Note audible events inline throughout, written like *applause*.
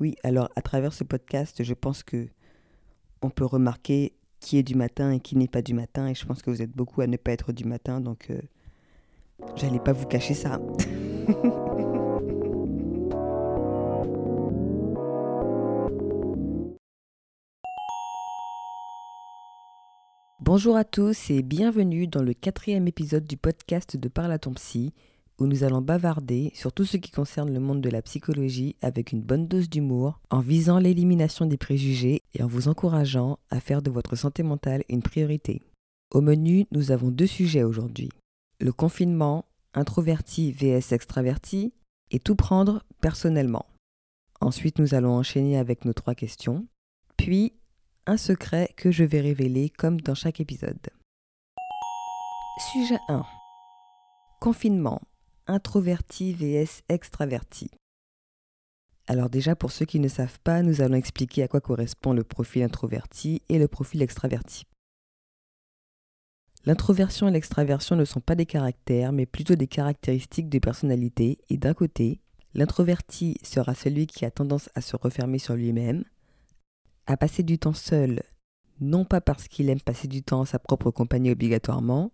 Oui, alors à travers ce podcast, je pense que on peut remarquer qui est du matin et qui n'est pas du matin. Et je pense que vous êtes beaucoup à ne pas être du matin, donc euh, j'allais pas vous cacher ça. *laughs* Bonjour à tous et bienvenue dans le quatrième épisode du podcast de Parle à psy, où nous allons bavarder sur tout ce qui concerne le monde de la psychologie avec une bonne dose d'humour, en visant l'élimination des préjugés et en vous encourageant à faire de votre santé mentale une priorité. Au menu, nous avons deux sujets aujourd'hui. Le confinement, introverti vs extraverti, et tout prendre personnellement. Ensuite, nous allons enchaîner avec nos trois questions, puis un secret que je vais révéler comme dans chaque épisode. Sujet 1. Confinement, introverti vs extraverti. Alors déjà, pour ceux qui ne savent pas, nous allons expliquer à quoi correspond le profil introverti et le profil extraverti. L'introversion et l'extraversion ne sont pas des caractères, mais plutôt des caractéristiques de personnalité, et d'un côté, l'introverti sera celui qui a tendance à se refermer sur lui-même, à passer du temps seul, non pas parce qu'il aime passer du temps en sa propre compagnie obligatoirement,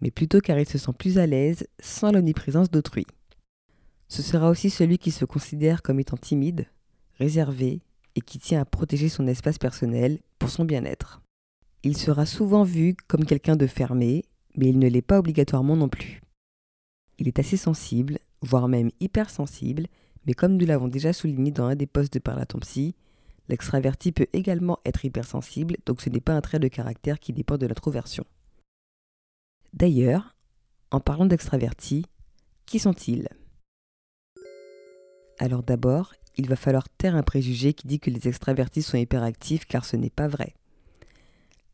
mais plutôt car il se sent plus à l'aise sans l'omniprésence d'autrui. Ce sera aussi celui qui se considère comme étant timide, réservé et qui tient à protéger son espace personnel pour son bien-être. Il sera souvent vu comme quelqu'un de fermé, mais il ne l'est pas obligatoirement non plus. Il est assez sensible, voire même hypersensible, mais comme nous l'avons déjà souligné dans un des postes de Parlatompsy, l'extraverti peut également être hypersensible, donc ce n'est pas un trait de caractère qui dépend de l'introversion. D'ailleurs, en parlant d'extravertis, qui sont-ils? Alors d'abord, il va falloir taire un préjugé qui dit que les extravertis sont hyperactifs car ce n'est pas vrai.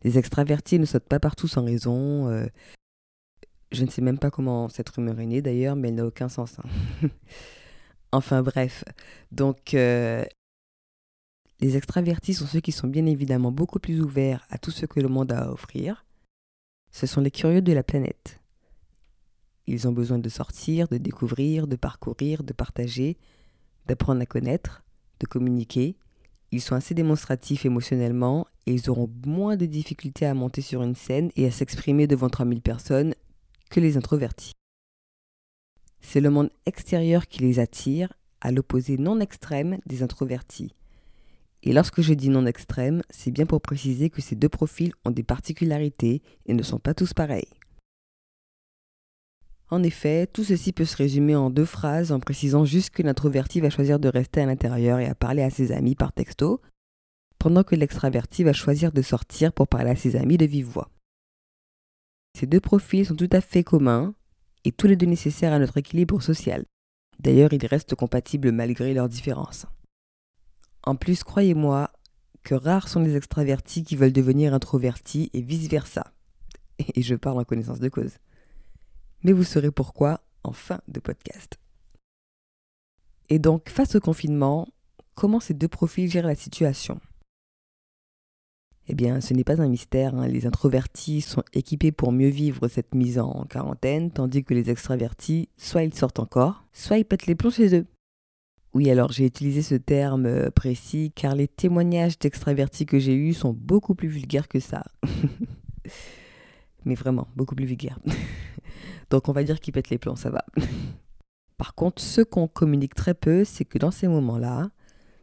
Les extravertis ne sautent pas partout sans raison. Euh, je ne sais même pas comment cette rumeur est née d'ailleurs, mais elle n'a aucun sens. Hein. *laughs* enfin bref, donc euh, les extravertis sont ceux qui sont bien évidemment beaucoup plus ouverts à tout ce que le monde a à offrir, ce sont les curieux de la planète. Ils ont besoin de sortir, de découvrir, de parcourir, de partager, d'apprendre à connaître, de communiquer. Ils sont assez démonstratifs émotionnellement et ils auront moins de difficultés à monter sur une scène et à s'exprimer devant 3000 personnes que les introvertis. C'est le monde extérieur qui les attire, à l'opposé non extrême des introvertis. Et lorsque je dis non extrême, c'est bien pour préciser que ces deux profils ont des particularités et ne sont pas tous pareils. En effet, tout ceci peut se résumer en deux phrases en précisant juste que l'introverti va choisir de rester à l'intérieur et à parler à ses amis par texto, pendant que l'extraverti va choisir de sortir pour parler à ses amis de vive voix. Ces deux profils sont tout à fait communs et tous les deux nécessaires à notre équilibre social. D'ailleurs, ils restent compatibles malgré leurs différences. En plus, croyez-moi que rares sont les extravertis qui veulent devenir introvertis et vice-versa. Et je parle en connaissance de cause. Mais vous saurez pourquoi en fin de podcast. Et donc, face au confinement, comment ces deux profils gèrent la situation? Eh bien, ce n'est pas un mystère, hein. les introvertis sont équipés pour mieux vivre cette mise en quarantaine, tandis que les extravertis, soit ils sortent encore, soit ils pètent les plombs chez eux. Oui, alors j'ai utilisé ce terme euh, précis car les témoignages d'extravertis que j'ai eus sont beaucoup plus vulgaires que ça. *laughs* Mais vraiment, beaucoup plus vulgaires. *laughs* Donc on va dire qu'ils pètent les plombs, ça va. *laughs* Par contre, ce qu'on communique très peu, c'est que dans ces moments-là,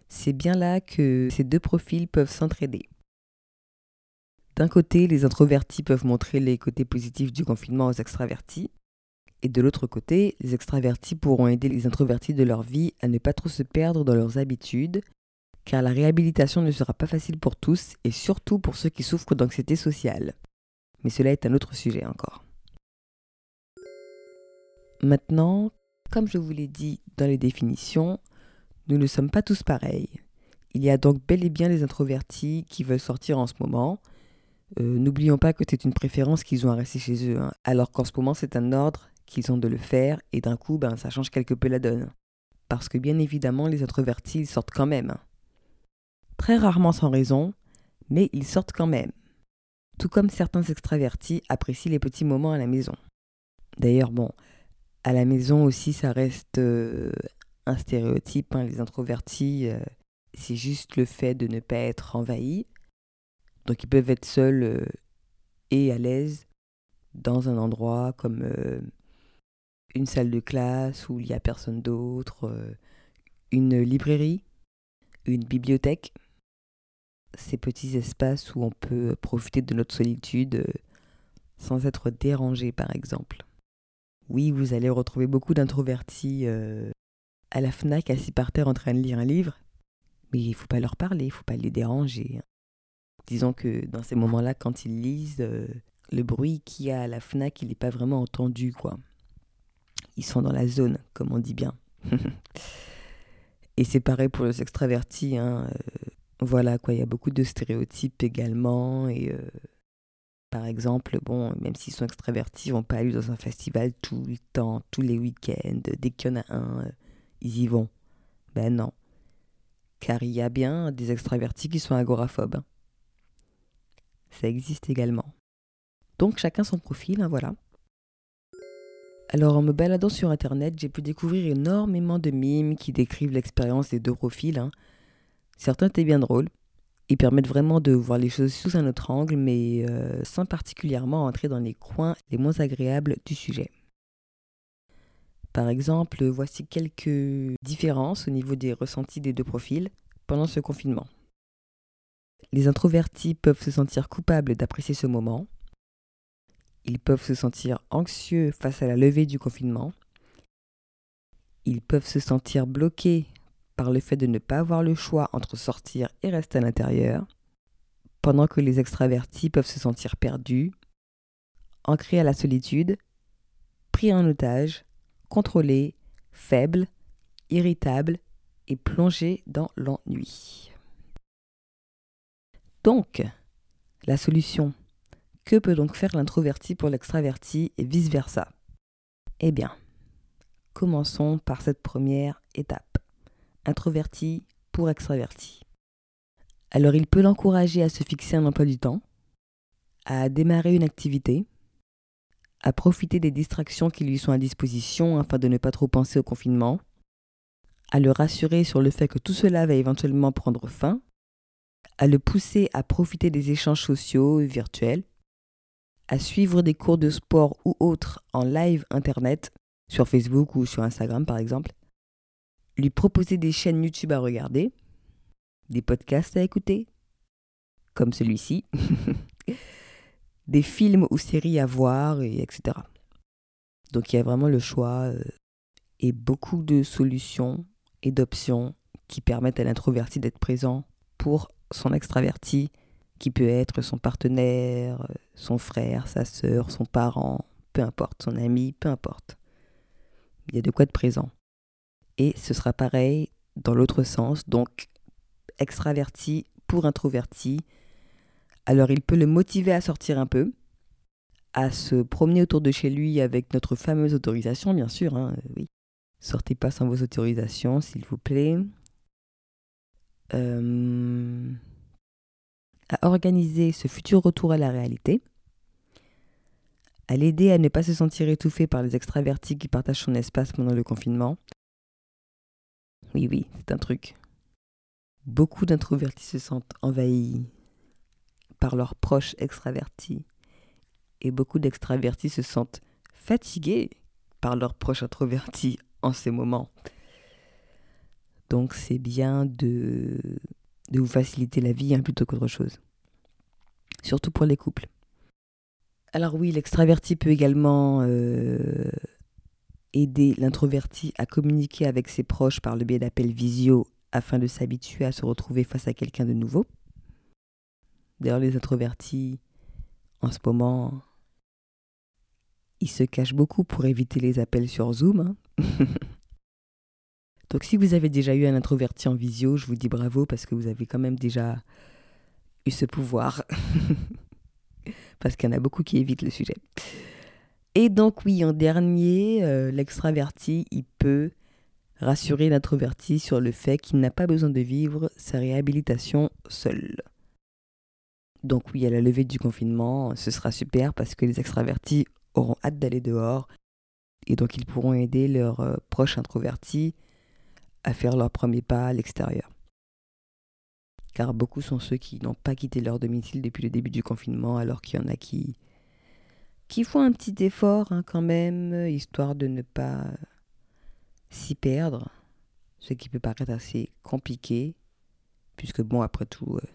c'est bien là que ces deux profils peuvent s'entraider. D'un côté, les introvertis peuvent montrer les côtés positifs du confinement aux extravertis, et de l'autre côté, les extravertis pourront aider les introvertis de leur vie à ne pas trop se perdre dans leurs habitudes, car la réhabilitation ne sera pas facile pour tous et surtout pour ceux qui souffrent d'anxiété sociale. Mais cela est un autre sujet encore. Maintenant, comme je vous l'ai dit dans les définitions, nous ne sommes pas tous pareils. Il y a donc bel et bien les introvertis qui veulent sortir en ce moment. Euh, n'oublions pas que c'est une préférence qu'ils ont à rester chez eux, hein. alors qu'en ce moment c'est un ordre qu'ils ont de le faire et d'un coup, ben, ça change quelque peu la donne. Parce que bien évidemment, les introvertis, ils sortent quand même. Très rarement sans raison, mais ils sortent quand même. Tout comme certains extravertis apprécient les petits moments à la maison. D'ailleurs, bon, à la maison aussi, ça reste euh, un stéréotype. Hein, les introvertis, euh, c'est juste le fait de ne pas être envahi. Donc ils peuvent être seuls euh, et à l'aise dans un endroit comme une salle de classe où il n'y a personne d'autre, euh, une librairie, une bibliothèque. Ces petits espaces où on peut profiter de notre solitude sans être dérangé par exemple. Oui, vous allez retrouver beaucoup d'introvertis à la FNAC assis par terre en train de lire un livre, mais il ne faut pas leur parler, il ne faut pas les déranger. Disons que dans ces moments-là, quand ils lisent, euh, le bruit qu'il y a à la FNAC, il n'est pas vraiment entendu, quoi. Ils sont dans la zone, comme on dit bien. *laughs* Et c'est pareil pour les extravertis. Hein. Euh, voilà, quoi, il y a beaucoup de stéréotypes également. Et euh, par exemple, bon, même s'ils sont extravertis, ils vont pas aller dans un festival tout le temps, tous les week-ends. Dès qu'il y en a un, ils y vont. Ben non. Car il y a bien des extravertis qui sont agoraphobes. Hein. Ça existe également. Donc chacun son profil, hein, voilà. Alors en me baladant sur internet, j'ai pu découvrir énormément de mimes qui décrivent l'expérience des deux profils. Hein. Certains étaient bien drôles. Ils permettent vraiment de voir les choses sous un autre angle, mais euh, sans particulièrement entrer dans les coins les moins agréables du sujet. Par exemple, voici quelques différences au niveau des ressentis des deux profils pendant ce confinement. Les introvertis peuvent se sentir coupables d'apprécier ce moment. Ils peuvent se sentir anxieux face à la levée du confinement. Ils peuvent se sentir bloqués par le fait de ne pas avoir le choix entre sortir et rester à l'intérieur, pendant que les extravertis peuvent se sentir perdus, ancrés à la solitude, pris en otage contrôlé, faible, irritable et plongé dans l'ennui. Donc, la solution. Que peut donc faire l'introverti pour l'extraverti et vice-versa? Eh bien, commençons par cette première étape. Introverti pour extraverti. Alors il peut l'encourager à se fixer un emploi du temps, à démarrer une activité, à profiter des distractions qui lui sont à disposition afin de ne pas trop penser au confinement, à le rassurer sur le fait que tout cela va éventuellement prendre fin, à le pousser à profiter des échanges sociaux et virtuels, à suivre des cours de sport ou autres en live internet, sur Facebook ou sur Instagram par exemple, lui proposer des chaînes YouTube à regarder, des podcasts à écouter, comme celui-ci, *laughs* des films ou séries à voir, et etc. Donc il y a vraiment le choix euh, et beaucoup de solutions et d'options qui permettent à l'introverti d'être présent pour son extraverti, qui peut être son partenaire, euh, son frère, sa sœur, son parent, peu importe, son ami, peu importe. Il y a de quoi être présent. Et ce sera pareil dans l'autre sens, donc extraverti pour introverti, alors il peut le motiver à sortir un peu, à se promener autour de chez lui avec notre fameuse autorisation, bien sûr. Hein, oui. Sortez pas sans vos autorisations, s'il vous plaît. Euh, à organiser ce futur retour à la réalité. À l'aider à ne pas se sentir étouffé par les extravertis qui partagent son espace pendant le confinement. Oui, oui, c'est un truc. Beaucoup d'introvertis se sentent envahis par leurs proches extravertis. Et beaucoup d'extravertis se sentent fatigués par leurs proches introvertis en ces moments. Donc c'est bien de, de vous faciliter la vie hein, plutôt qu'autre chose. Surtout pour les couples. Alors oui, l'extraverti peut également euh, aider l'introverti à communiquer avec ses proches par le biais d'appels visio afin de s'habituer à se retrouver face à quelqu'un de nouveau. D'ailleurs, les introvertis, en ce moment, ils se cachent beaucoup pour éviter les appels sur Zoom. Hein. *laughs* Donc si vous avez déjà eu un introverti en visio, je vous dis bravo parce que vous avez quand même déjà eu ce pouvoir. *laughs* parce qu'il y en a beaucoup qui évitent le sujet. Et donc oui, en dernier, euh, l'extraverti, il peut rassurer l'introverti sur le fait qu'il n'a pas besoin de vivre sa réhabilitation seul. Donc oui, à la levée du confinement, ce sera super parce que les extravertis auront hâte d'aller dehors et donc ils pourront aider leurs euh, proches introvertis à faire leur premier pas à l'extérieur. car beaucoup sont ceux qui n'ont pas quitté leur domicile depuis le début du confinement, alors qu'il y en a qui, qui font un petit effort hein, quand même, histoire de ne pas s'y perdre, ce qui peut paraître assez compliqué, puisque bon, après tout, euh,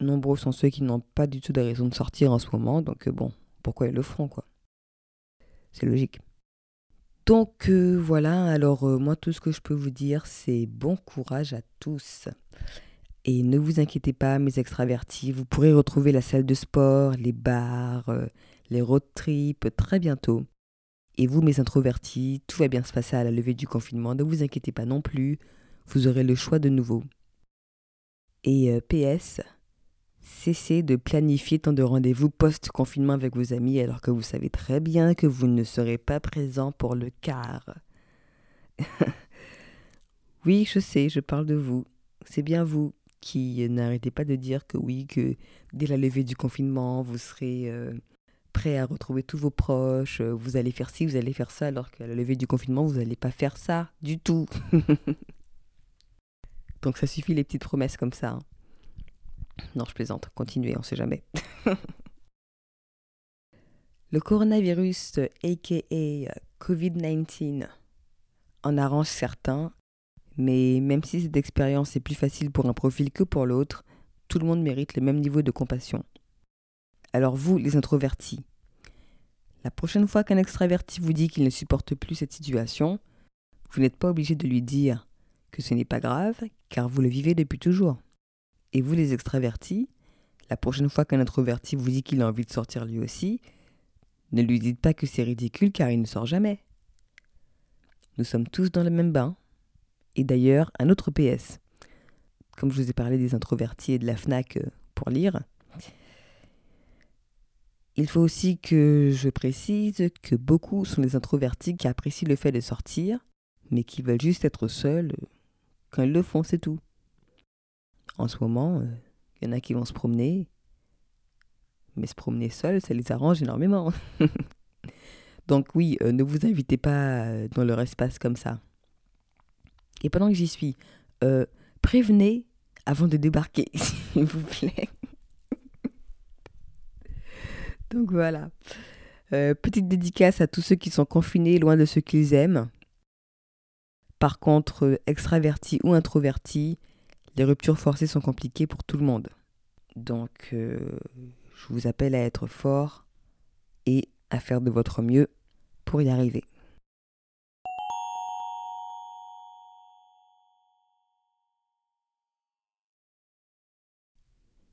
nombreux sont ceux qui n'ont pas du tout de raison de sortir en ce moment, donc euh, bon, pourquoi ils le feront, quoi? C'est logique. Donc euh, voilà, alors moi tout ce que je peux vous dire, c'est bon courage à tous. Et ne vous inquiétez pas, mes extravertis, vous pourrez retrouver la salle de sport, les bars, les road trips très bientôt. Et vous, mes introvertis, tout va bien se passer à la levée du confinement, ne vous inquiétez pas non plus, vous aurez le choix de nouveau. Et euh, PS, cessez de planifier tant de rendez-vous post-confinement avec vos amis alors que vous savez très bien que vous ne serez pas présent pour le quart. *laughs* oui, je sais, je parle de vous. C'est bien vous qui n'arrêtez pas de dire que oui, que dès la levée du confinement, vous serez euh, prêt à retrouver tous vos proches, euh, vous allez faire ci, vous allez faire ça, alors qu'à la levée du confinement, vous n'allez pas faire ça du tout. *laughs* Donc ça suffit les petites promesses comme ça. Hein. Non, je plaisante. Continuez, on sait jamais. *laughs* Le coronavirus, aka COVID-19, en arrange certains, mais même si cette expérience est plus facile pour un profil que pour l'autre, tout le monde mérite le même niveau de compassion. Alors vous, les introvertis, la prochaine fois qu'un extraverti vous dit qu'il ne supporte plus cette situation, vous n'êtes pas obligé de lui dire que ce n'est pas grave, car vous le vivez depuis toujours. Et vous, les extravertis, la prochaine fois qu'un introverti vous dit qu'il a envie de sortir lui aussi, ne lui dites pas que c'est ridicule car il ne sort jamais. Nous sommes tous dans le même bain. Et d'ailleurs, un autre PS. Comme je vous ai parlé des introvertis et de la FNAC euh, pour lire, il faut aussi que je précise que beaucoup sont des introvertis qui apprécient le fait de sortir, mais qui veulent juste être seuls quand ils le font, c'est tout. En ce moment, il euh, y en a qui vont se promener, mais se promener seul, ça les arrange énormément. *laughs* Donc oui, euh, ne vous invitez pas euh, dans leur espace comme ça. Et pendant que j'y suis, prévenez avant de débarquer, *laughs* s'il vous plaît. *laughs* Donc voilà. petite dédicace à tous ceux qui sont confinés loin de ceux qu'ils aiment. Par contre, euh, extraverti ou introverti, les ruptures forcées sont compliquées pour tout le monde. Donc, euh, je vous appelle à être fort et à faire de votre mieux pour y arriver.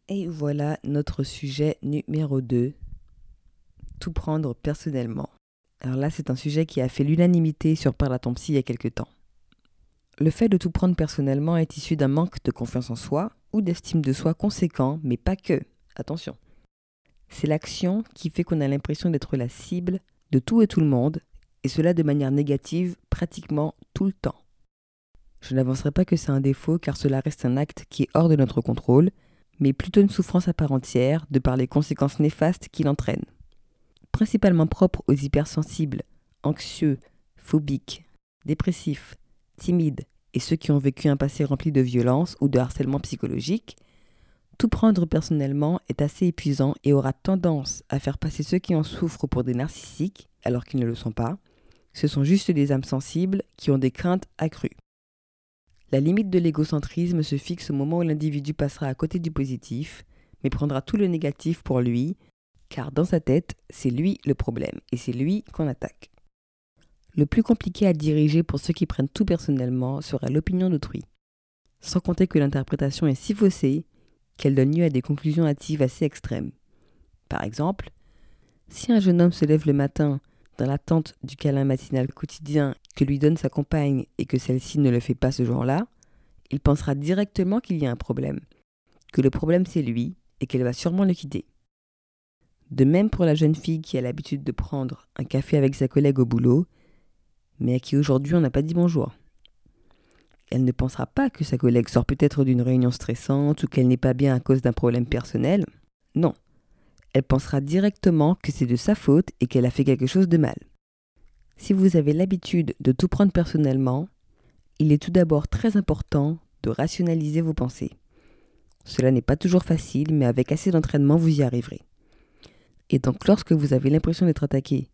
Et voilà notre sujet numéro 2, tout prendre personnellement. Alors là, c'est un sujet qui a fait l'unanimité sur Parle à il y a quelques temps. Le fait de tout prendre personnellement est issu d'un manque de confiance en soi ou d'estime de soi conséquent, mais pas que. Attention. C'est l'action qui fait qu'on a l'impression d'être la cible de tout et tout le monde, et cela de manière négative pratiquement tout le temps. Je n'avancerai pas que c'est un défaut car cela reste un acte qui est hors de notre contrôle, mais plutôt une souffrance à part entière de par les conséquences néfastes qu'il entraîne. Principalement propre aux hypersensibles, anxieux, phobiques, dépressifs, timides et ceux qui ont vécu un passé rempli de violence ou de harcèlement psychologique, tout prendre personnellement est assez épuisant et aura tendance à faire passer ceux qui en souffrent pour des narcissiques, alors qu'ils ne le sont pas. Ce sont juste des âmes sensibles qui ont des craintes accrues. La limite de l'égocentrisme se fixe au moment où l'individu passera à côté du positif, mais prendra tout le négatif pour lui, car dans sa tête, c'est lui le problème et c'est lui qu'on attaque. Le plus compliqué à diriger pour ceux qui prennent tout personnellement sera l'opinion d'autrui. Sans compter que l'interprétation est si faussée qu'elle donne lieu à des conclusions hâtives assez extrêmes. Par exemple, si un jeune homme se lève le matin dans l'attente du câlin matinal quotidien que lui donne sa compagne et que celle-ci ne le fait pas ce jour-là, il pensera directement qu'il y a un problème, que le problème c'est lui et qu'elle va sûrement le quitter. De même pour la jeune fille qui a l'habitude de prendre un café avec sa collègue au boulot mais à qui aujourd'hui on n'a pas dit bonjour. Elle ne pensera pas que sa collègue sort peut-être d'une réunion stressante ou qu'elle n'est pas bien à cause d'un problème personnel. Non. Elle pensera directement que c'est de sa faute et qu'elle a fait quelque chose de mal. Si vous avez l'habitude de tout prendre personnellement, il est tout d'abord très important de rationaliser vos pensées. Cela n'est pas toujours facile, mais avec assez d'entraînement, vous y arriverez. Et donc lorsque vous avez l'impression d'être attaqué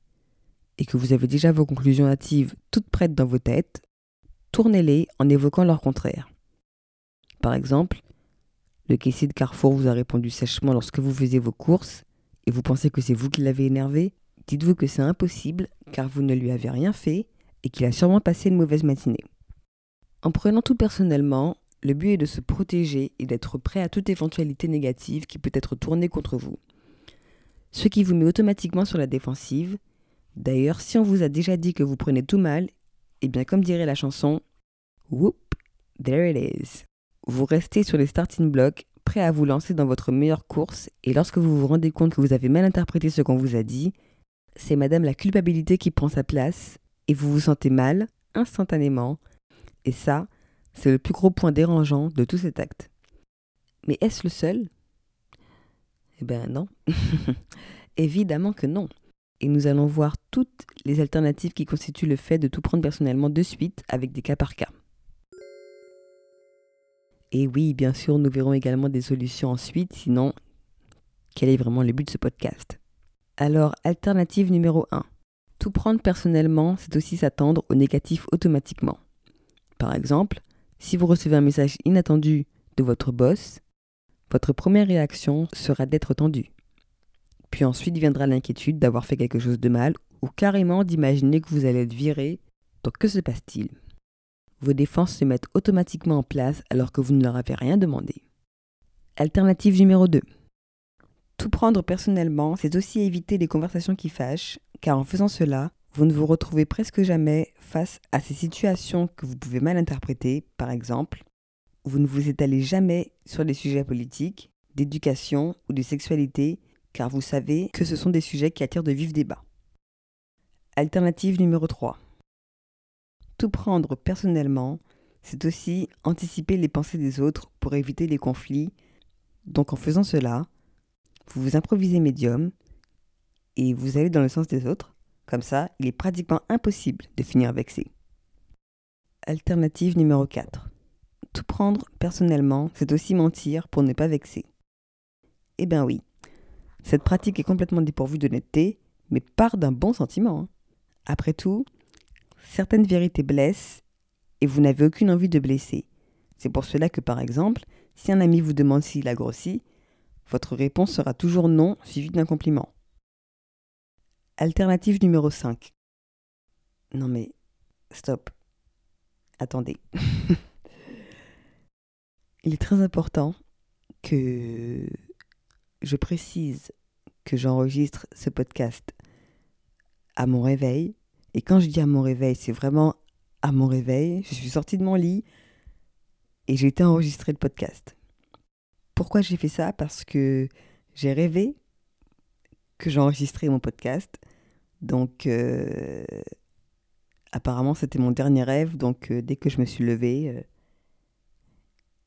et que vous avez déjà vos conclusions hâtives toutes prêtes dans vos têtes, tournez-les en évoquant leur contraire. Par exemple, le caissier de Carrefour vous a répondu sèchement lorsque vous faisiez vos courses et vous pensez que c'est vous qui l'avez énervé? Dites-vous que c'est impossible car vous ne lui avez rien fait et qu'il a sûrement passé une mauvaise matinée. En prenant tout personnellement, le but est de se protéger et d'être prêt à toute éventualité négative qui peut être tournée contre vous. Ce qui vous met automatiquement sur la défensive. D'ailleurs, si on vous a déjà dit que vous prenez tout mal, eh bien comme dirait la chanson, whoop, there it is. Vous restez sur les starting blocks, prêt à vous lancer dans votre meilleure course, et lorsque vous vous rendez compte que vous avez mal interprété ce qu'on vous a dit, c'est madame la culpabilité qui prend sa place, et vous vous sentez mal, instantanément, et ça, c'est le plus gros point dérangeant de tout cet acte. Mais est-ce le seul? Eh bien non. *laughs* Évidemment que non. Et nous allons voir toutes les alternatives qui constituent le fait de tout prendre personnellement de suite avec des cas par cas. Et oui, bien sûr, nous verrons également des solutions ensuite, sinon, quel est vraiment le but de ce podcast? Alors, alternative numéro 1. Tout prendre personnellement, c'est aussi s'attendre au négatif automatiquement. Par exemple, si vous recevez un message inattendu de votre boss, votre première réaction sera d'être tendu. Puis ensuite viendra l'inquiétude d'avoir fait quelque chose de mal ou carrément d'imaginer que vous allez être viré. Donc que se passe-t-il? Vos défenses se mettent automatiquement en place alors que vous ne leur avez rien demandé. Alternative numéro 2. Tout prendre personnellement, c'est aussi éviter les conversations qui fâchent, car en faisant cela, vous ne vous retrouvez presque jamais face à ces situations que vous pouvez mal interpréter, par exemple, vous ne vous étalez jamais sur des sujets politiques, d'éducation ou de sexualité, car vous savez que ce sont des sujets qui attirent de vifs débats. Alternative numéro 3. Tout prendre personnellement, c'est aussi anticiper les pensées des autres pour éviter les conflits. Donc en faisant cela, vous vous improvisez médium et vous allez dans le sens des autres. Comme ça, il est pratiquement impossible de finir vexé. Alternative numéro 4. Tout prendre personnellement, c'est aussi mentir pour ne pas vexer. Eh bien oui, cette pratique est complètement dépourvue d'honnêteté, mais part d'un bon sentiment. Hein. Après tout, certaines vérités blessent et vous n'avez aucune envie de blesser. C'est pour cela que, par exemple, si un ami vous demande s'il a grossi, votre réponse sera toujours non suivie d'un compliment. Alternative numéro 5. Non mais, stop. Attendez. *laughs* Il est très important que je précise que j'enregistre ce podcast à mon réveil et quand je dis à mon réveil, c'est vraiment à mon réveil. Je suis sortie de mon lit et j'ai été enregistrer le podcast. Pourquoi j'ai fait ça? Parce que j'ai rêvé que j'enregistrais mon podcast. Donc, euh, apparemment, c'était mon dernier rêve. Donc, euh, dès que je me suis levée, euh,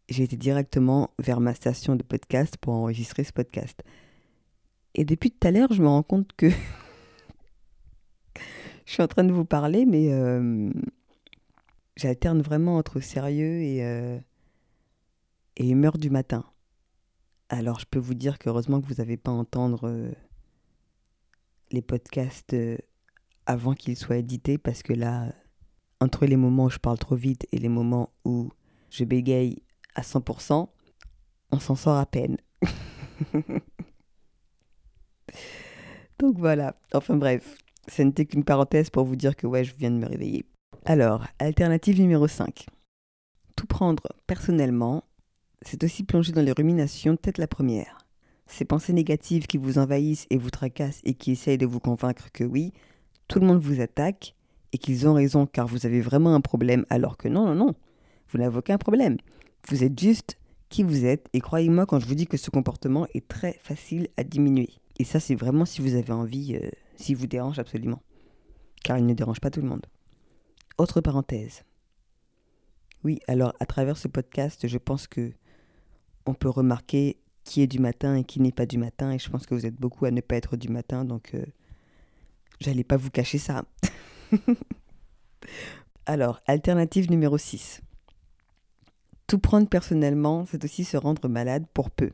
j'ai été directement vers ma station de podcast pour enregistrer ce podcast. Et depuis tout à l'heure, je me rends compte que *laughs* je suis en train de vous parler, mais euh, j'alterne vraiment entre sérieux et, euh, et humeur du matin. Alors je peux vous dire qu'heureusement que vous n'avez pas à entendre euh, les podcasts avant qu'ils soient édités, parce que là, entre les moments où je parle trop vite et les moments où je bégaye à 100%, on s'en sort à peine. *laughs* Donc voilà, enfin bref. Ce n'était qu'une parenthèse pour vous dire que ouais, je viens de me réveiller. Alors, alternative numéro 5. Tout prendre personnellement, c'est aussi plonger dans les ruminations tête la première. Ces pensées négatives qui vous envahissent et vous tracassent et qui essayent de vous convaincre que oui, tout le monde vous attaque et qu'ils ont raison car vous avez vraiment un problème alors que non, non, non, vous n'avez aucun problème. Vous êtes juste qui vous êtes et croyez-moi quand je vous dis que ce comportement est très facile à diminuer. Et ça, c'est vraiment si vous avez envie euh, s'il vous dérange absolument, car il ne dérange pas tout le monde. Autre parenthèse. Oui, alors à travers ce podcast, je pense que on peut remarquer qui est du matin et qui n'est pas du matin, et je pense que vous êtes beaucoup à ne pas être du matin, donc euh, j'allais pas vous cacher ça. *laughs* alors, alternative numéro 6. Tout prendre personnellement, c'est aussi se rendre malade pour peu.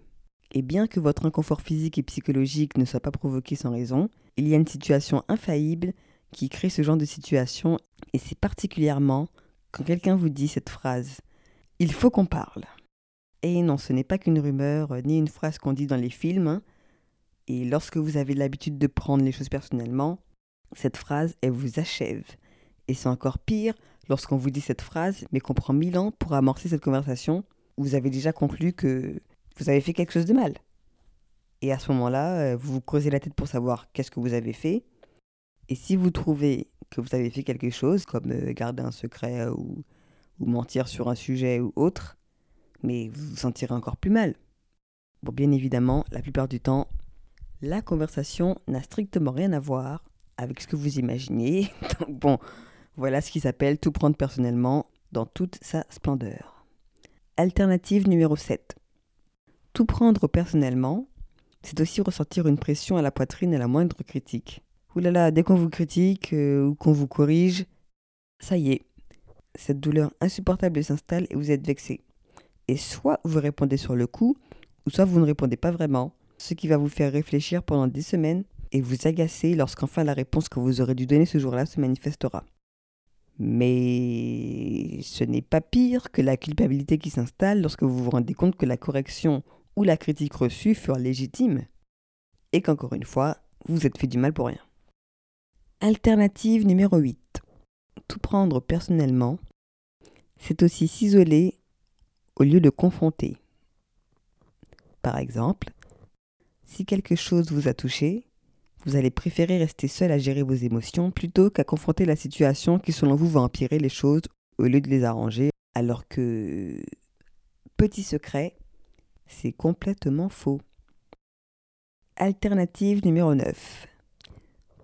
Et bien que votre inconfort physique et psychologique ne soit pas provoqué sans raison, il y a une situation infaillible qui crée ce genre de situation, et c'est particulièrement quand quelqu'un vous dit cette phrase Il faut qu'on parle. Et non, ce n'est pas qu'une rumeur, euh, ni une phrase qu'on dit dans les films. Hein. Et lorsque vous avez l'habitude de prendre les choses personnellement, cette phrase, elle vous achève. Et c'est encore pire lorsqu'on vous dit cette phrase, mais qu'on prend mille ans pour amorcer cette conversation, vous avez déjà conclu que vous avez fait quelque chose de mal. Et à ce moment-là, euh, vous vous creusez la tête pour savoir qu'est-ce que vous avez fait. Et si vous trouvez que vous avez fait quelque chose, comme euh, garder un secret ou, ou mentir sur un sujet ou autre, mais vous vous sentirez encore plus mal. Bon, bien évidemment, la plupart du temps, la conversation n'a strictement rien à voir avec ce que vous imaginez. *laughs* Donc bon, voilà ce qui s'appelle tout prendre personnellement dans toute sa splendeur. Alternative numéro 7. Tout prendre personnellement, c'est aussi ressentir une pression à la poitrine à la moindre critique. Ouh là là, dès qu'on vous critique euh, ou qu'on vous corrige, ça y est, cette douleur insupportable s'installe et vous êtes vexé. Et soit vous répondez sur le coup, ou soit vous ne répondez pas vraiment, ce qui va vous faire réfléchir pendant des semaines et vous agacer lorsqu'enfin la réponse que vous aurez dû donner ce jour-là se manifestera. Mais ce n'est pas pire que la culpabilité qui s'installe lorsque vous vous rendez compte que la correction ou la critique reçue furent légitimes et qu'encore une fois, vous êtes fait du mal pour rien. Alternative numéro 8. Tout prendre personnellement, c'est aussi s'isoler au lieu de confronter. Par exemple, si quelque chose vous a touché, vous allez préférer rester seul à gérer vos émotions plutôt qu'à confronter la situation qui selon vous va empirer les choses au lieu de les arranger, alors que, petit secret, c'est complètement faux. Alternative numéro 9.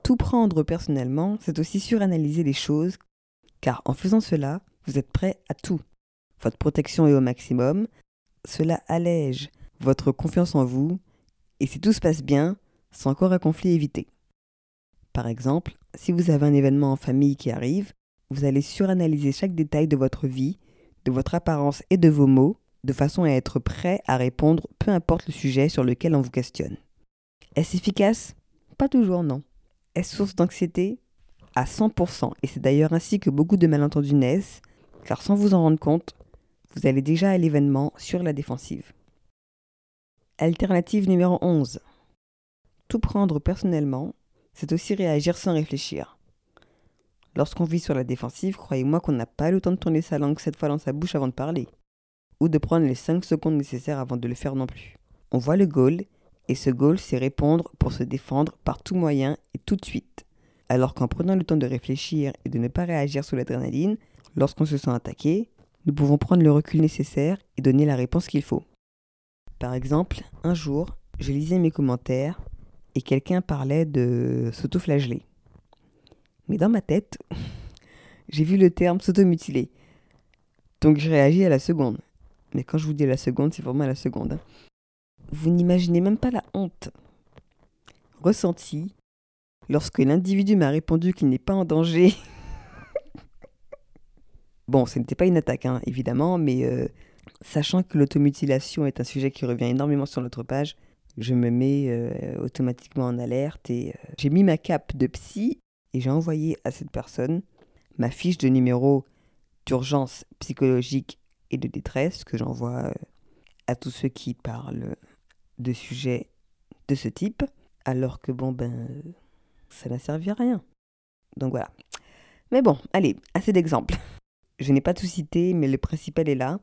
Tout prendre personnellement, c'est aussi suranalyser les choses, car en faisant cela, vous êtes prêt à tout. Votre protection est au maximum, cela allège votre confiance en vous, et si tout se passe bien, c'est encore un conflit évité. Par exemple, si vous avez un événement en famille qui arrive, vous allez suranalyser chaque détail de votre vie, de votre apparence et de vos mots, de façon à être prêt à répondre peu importe le sujet sur lequel on vous questionne. Est-ce efficace? Pas toujours, non. Est-ce source d'anxiété? À 100%, et c'est d'ailleurs ainsi que beaucoup de malentendus naissent, car sans vous en rendre compte, vous allez déjà à l'événement sur la défensive. Alternative numéro 11. Tout prendre personnellement, c'est aussi réagir sans réfléchir. Lorsqu'on vit sur la défensive, croyez-moi qu'on n'a pas le temps de tourner sa langue cette fois dans sa bouche avant de parler, ou de prendre les 5 secondes nécessaires avant de le faire non plus. On voit le goal, et ce goal, c'est répondre pour se défendre par tout moyen et tout de suite. Alors qu'en prenant le temps de réfléchir et de ne pas réagir sous l'adrénaline, lorsqu'on se sent attaqué, nous pouvons prendre le recul nécessaire et donner la réponse qu'il faut. Par exemple, un jour, je lisais mes commentaires et quelqu'un parlait de s'autoflageller. Mais dans ma tête, *laughs* j'ai vu le terme s'automutiler. Donc je réagis à la seconde. Mais quand je vous dis la seconde, c'est vraiment la seconde. Hein. Vous n'imaginez même pas la honte ressentie lorsque l'individu m'a répondu qu'il n'est pas en danger. *laughs* bon, ce n'était pas une attaque, hein, évidemment, mais euh, Sachant que l'automutilation est un sujet qui revient énormément sur notre page, je me mets euh, automatiquement en alerte et euh, j'ai mis ma cape de psy et j'ai envoyé à cette personne ma fiche de numéro d'urgence psychologique de détresse que j'envoie euh, à tous ceux qui parlent de sujets de ce type, alors que bon ben ça n'a servi à rien. Donc voilà. Mais bon, allez, assez d'exemples. Je n'ai pas tout cité, mais le principal est là.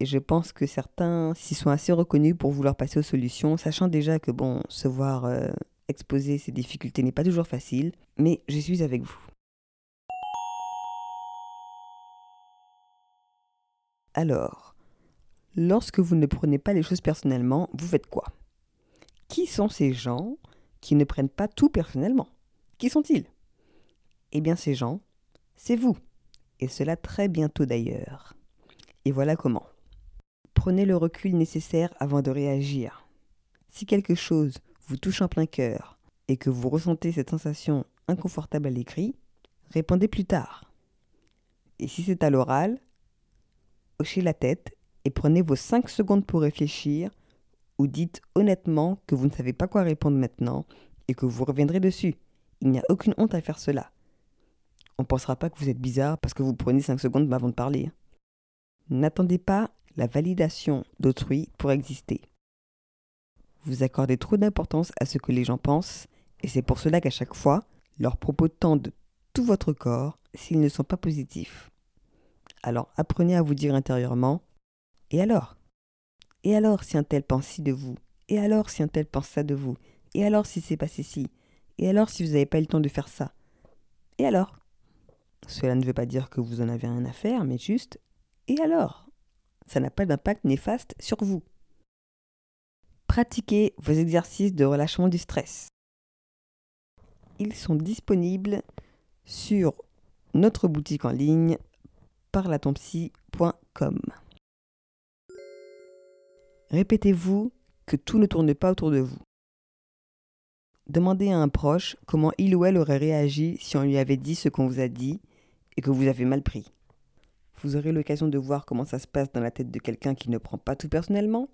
Et je pense que certains s'y sont assez reconnus pour vouloir passer aux solutions, sachant déjà que, bon, se voir euh, exposer ces difficultés n'est pas toujours facile, mais je suis avec vous. Alors, lorsque vous ne prenez pas les choses personnellement, vous faites quoi? Qui sont ces gens qui ne prennent pas tout personnellement? Qui sont-ils? Eh bien, ces gens, c'est vous. Et cela très bientôt d'ailleurs. Et voilà comment. Prenez le recul nécessaire avant de réagir. Si quelque chose vous touche en plein cœur et que vous ressentez cette sensation inconfortable à l'écrit, répondez plus tard. Et si c'est à l'oral, hochez la tête et prenez vos 5 secondes pour réfléchir ou dites honnêtement que vous ne savez pas quoi répondre maintenant et que vous reviendrez dessus. Il n'y a aucune honte à faire cela. On ne pensera pas que vous êtes bizarre parce que vous prenez 5 secondes avant de parler. N'attendez pas la validation d'autrui pour exister. Vous accordez trop d'importance à ce que les gens pensent et c'est pour cela qu'à chaque fois, leurs propos tendent tout votre corps s'ils ne sont pas positifs. Alors apprenez à vous dire intérieurement Et alors? Et alors si un tel pense ci de vous? Et alors si un tel pense ça de vous? Et alors si c'est passé ci? Et alors si vous n'avez pas eu le temps de faire ça? Et alors? Cela ne veut pas dire que vous en avez rien à faire, mais juste Et alors? Ça n'a pas d'impact néfaste sur vous. Pratiquez vos exercices de relâchement du stress. Ils sont disponibles sur notre boutique en ligne parlatompsy.com. Répétez-vous que tout ne tourne pas autour de vous. Demandez à un proche comment il ou elle aurait réagi si on lui avait dit ce qu'on vous a dit et que vous avez mal pris. Vous aurez l'occasion de voir comment ça se passe dans la tête de quelqu'un qui ne prend pas tout personnellement.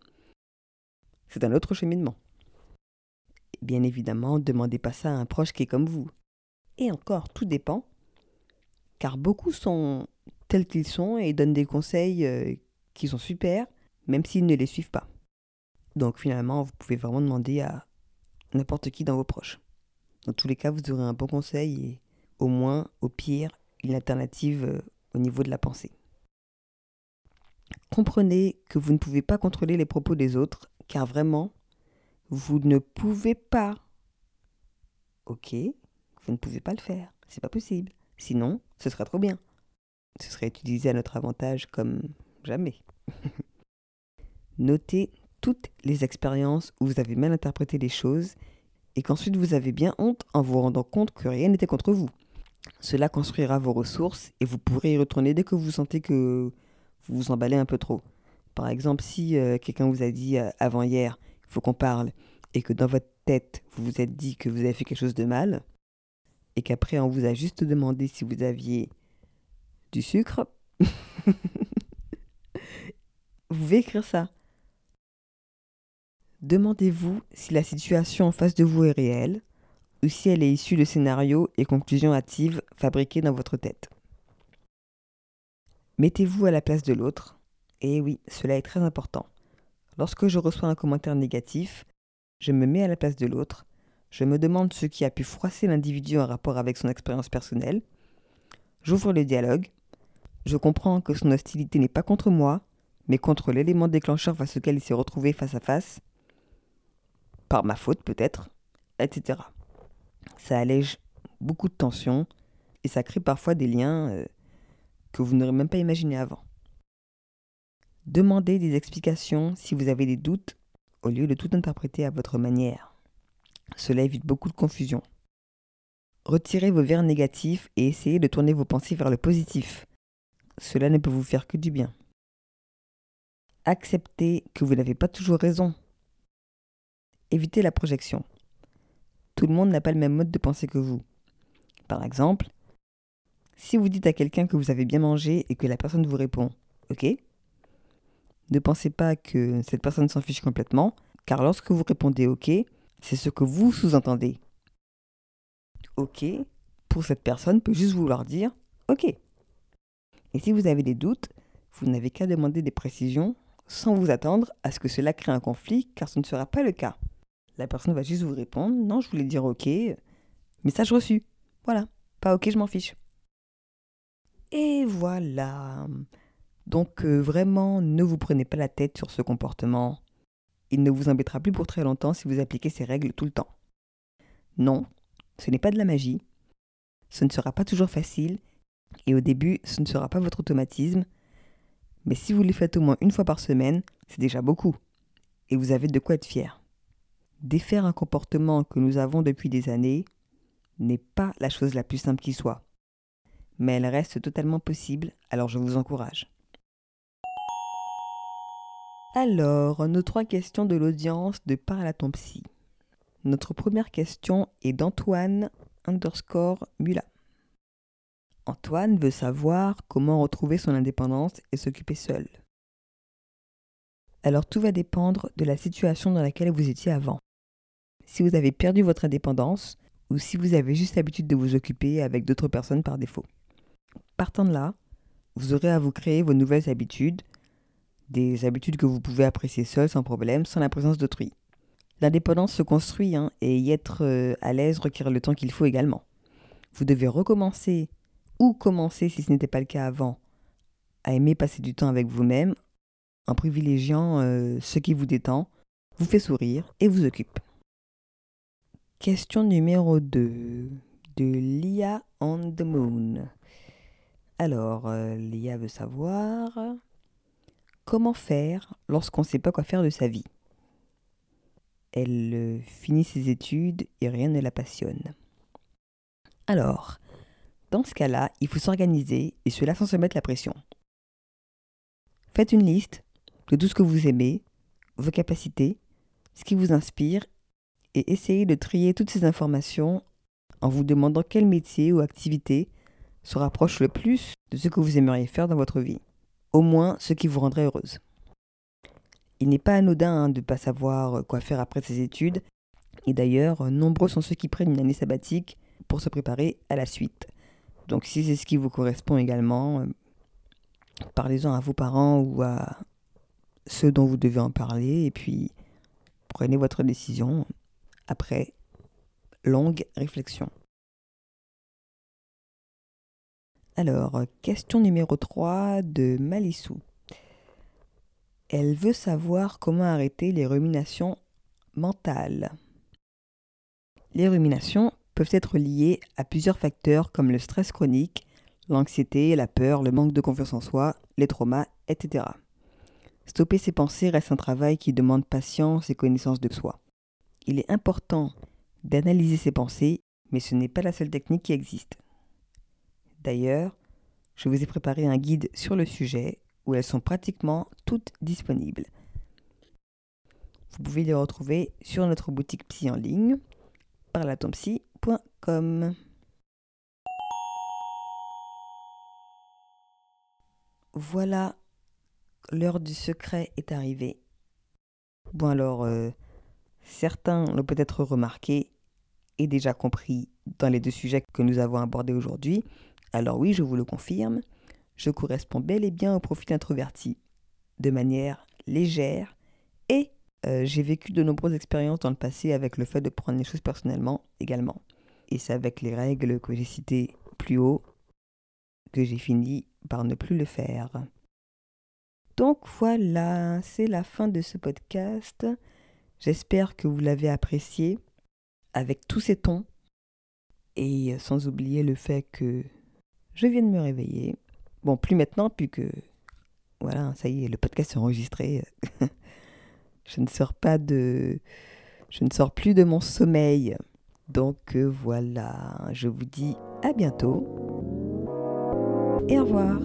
C'est un autre cheminement. bien évidemment, ne demandez pas ça à un proche qui est comme vous. Et encore, tout dépend, car beaucoup sont tels qu'ils sont et donnent des conseils euh, qui sont super, même s'ils ne les suivent pas. Donc finalement, vous pouvez vraiment demander à n'importe qui dans vos proches. Dans tous les cas, vous aurez un bon conseil et au moins, au pire, une alternative euh, au niveau de la pensée. Comprenez que vous ne pouvez pas contrôler les propos des autres, car vraiment, vous ne pouvez pas. Ok, vous ne pouvez pas le faire, c'est pas possible. Sinon, ce serait trop bien ce serait utilisé à notre avantage comme jamais. *laughs* Notez toutes les expériences où vous avez mal interprété les choses et qu'ensuite vous avez bien honte en vous rendant compte que rien n'était contre vous. Cela construira vos ressources et vous pourrez y retourner dès que vous sentez que vous vous emballez un peu trop. Par exemple, si euh, quelqu'un vous a dit euh, avant-hier, il faut qu'on parle, et que dans votre tête, vous vous êtes dit que vous avez fait quelque chose de mal, et qu'après on vous a juste demandé si vous aviez du sucre. *laughs* vous pouvez écrire ça. Demandez-vous si la situation en face de vous est réelle ou si elle est issue de scénarios et conclusions hâtives fabriquées dans votre tête. Mettez-vous à la place de l'autre. Et oui, cela est très important. Lorsque je reçois un commentaire négatif, je me mets à la place de l'autre, je me demande ce qui a pu froisser l'individu en rapport avec son expérience personnelle, j'ouvre le dialogue, je comprends que son hostilité n'est pas contre moi, mais contre l'élément déclencheur face auquel il s'est retrouvé face à face, par ma faute peut-être, etc. Ça allège beaucoup de tensions et ça crée parfois des liens euh, que vous n'aurez même pas imaginés avant. Demandez des explications si vous avez des doutes au lieu de tout interpréter à votre manière. Cela évite beaucoup de confusion. Retirez vos vers négatifs et essayez de tourner vos pensées vers le positif. Cela ne peut vous faire que du bien. Acceptez que vous n'avez pas toujours raison. Évitez la projection. Tout le monde n'a pas le même mode de pensée que vous. Par exemple, si vous dites à quelqu'un que vous avez bien mangé et que la personne vous répond OK, ne pensez pas que cette personne s'en fiche complètement, car lorsque vous répondez OK, c'est ce que vous sous-entendez. OK, pour cette personne, peut juste vouloir dire OK. Et si vous avez des doutes, vous n'avez qu'à demander des précisions sans vous attendre à ce que cela crée un conflit, car ce ne sera pas le cas. La personne va juste vous répondre Non, je voulais dire OK, message reçu. Voilà, pas OK, je m'en fiche. Et voilà. Donc euh, vraiment, ne vous prenez pas la tête sur ce comportement. Il ne vous embêtera plus pour très longtemps si vous appliquez ces règles tout le temps. Non, ce n'est pas de la magie. Ce ne sera pas toujours facile et au début, ce ne sera pas votre automatisme, mais si vous le faites au moins une fois par semaine, c'est déjà beaucoup. Et vous avez de quoi être fier. Défaire un comportement que nous avons depuis des années n'est pas la chose la plus simple qui soit. Mais elle reste totalement possible, alors je vous encourage. Alors, nos trois questions de l'audience de Parle. Notre première question est d'Antoine underscore Mula. Antoine veut savoir comment retrouver son indépendance et s'occuper seul. alors tout va dépendre de la situation dans laquelle vous étiez avant. Si vous avez perdu votre indépendance ou si vous avez juste l'habitude de vous occuper avec d'autres personnes par défaut. Partant de là, vous aurez à vous créer vos nouvelles habitudes, des habitudes que vous pouvez apprécier seul sans problème, sans la présence d'autrui. L'indépendance se construit hein, et y être euh, à l'aise requiert le temps qu'il faut également. Vous devez recommencer ou commencer, si ce n'était pas le cas avant, à aimer passer du temps avec vous-même en privilégiant euh, ce qui vous détend, vous fait sourire et vous occupe. Question numéro 2 de Lia on the Moon. Alors, euh, Lia veut savoir comment faire lorsqu'on ne sait pas quoi faire de sa vie. Elle euh, finit ses études et rien ne la passionne. Alors, dans ce cas-là, il faut s'organiser et cela sans se mettre la pression. Faites une liste de tout ce que vous aimez, vos capacités, ce qui vous inspire et essayez de trier toutes ces informations en vous demandant quel métier ou activité se rapproche le plus de ce que vous aimeriez faire dans votre vie, au moins ce qui vous rendrait heureuse. Il n'est pas anodin hein, de ne pas savoir quoi faire après ses études, et d'ailleurs, nombreux sont ceux qui prennent une année sabbatique pour se préparer à la suite. Donc si c'est ce qui vous correspond également, euh, parlez-en à vos parents ou à ceux dont vous devez en parler, et puis prenez votre décision après longue réflexion. Alors, question numéro 3 de Malissou. Elle veut savoir comment arrêter les ruminations mentales. Les ruminations peuvent être liées à plusieurs facteurs comme le stress chronique, l'anxiété, la peur, le manque de confiance en soi, les traumas, etc. Stopper ces pensées reste un travail qui demande patience et connaissance de soi. Il est important d'analyser ses pensées, mais ce n'est pas la seule technique qui existe. D'ailleurs, je vous ai préparé un guide sur le sujet où elles sont pratiquement toutes disponibles. Vous pouvez les retrouver sur notre boutique psy en ligne par latompsy.com. Voilà, l'heure du secret est arrivée. Bon alors, euh, certains l'ont peut-être remarqué et déjà compris dans les deux sujets que nous avons abordés aujourd'hui. Alors oui, je vous le confirme, je corresponds bel et bien au profil introverti, de manière légère, et euh, j'ai vécu de nombreuses expériences dans le passé avec le fait de prendre les choses personnellement également. Et c'est avec les règles que j'ai citées plus haut que j'ai fini par ne plus le faire. Donc voilà, c'est la fin de ce podcast. J'espère que vous l'avez apprécié avec tous ces tons et sans oublier le fait que je viens de me réveiller Bon, plus maintenant, puisque voilà, ça y est, le podcast est enregistré. *laughs* je ne sors pas de. Je ne sors plus de mon sommeil. Donc euh, voilà, je vous dis à bientôt et au revoir.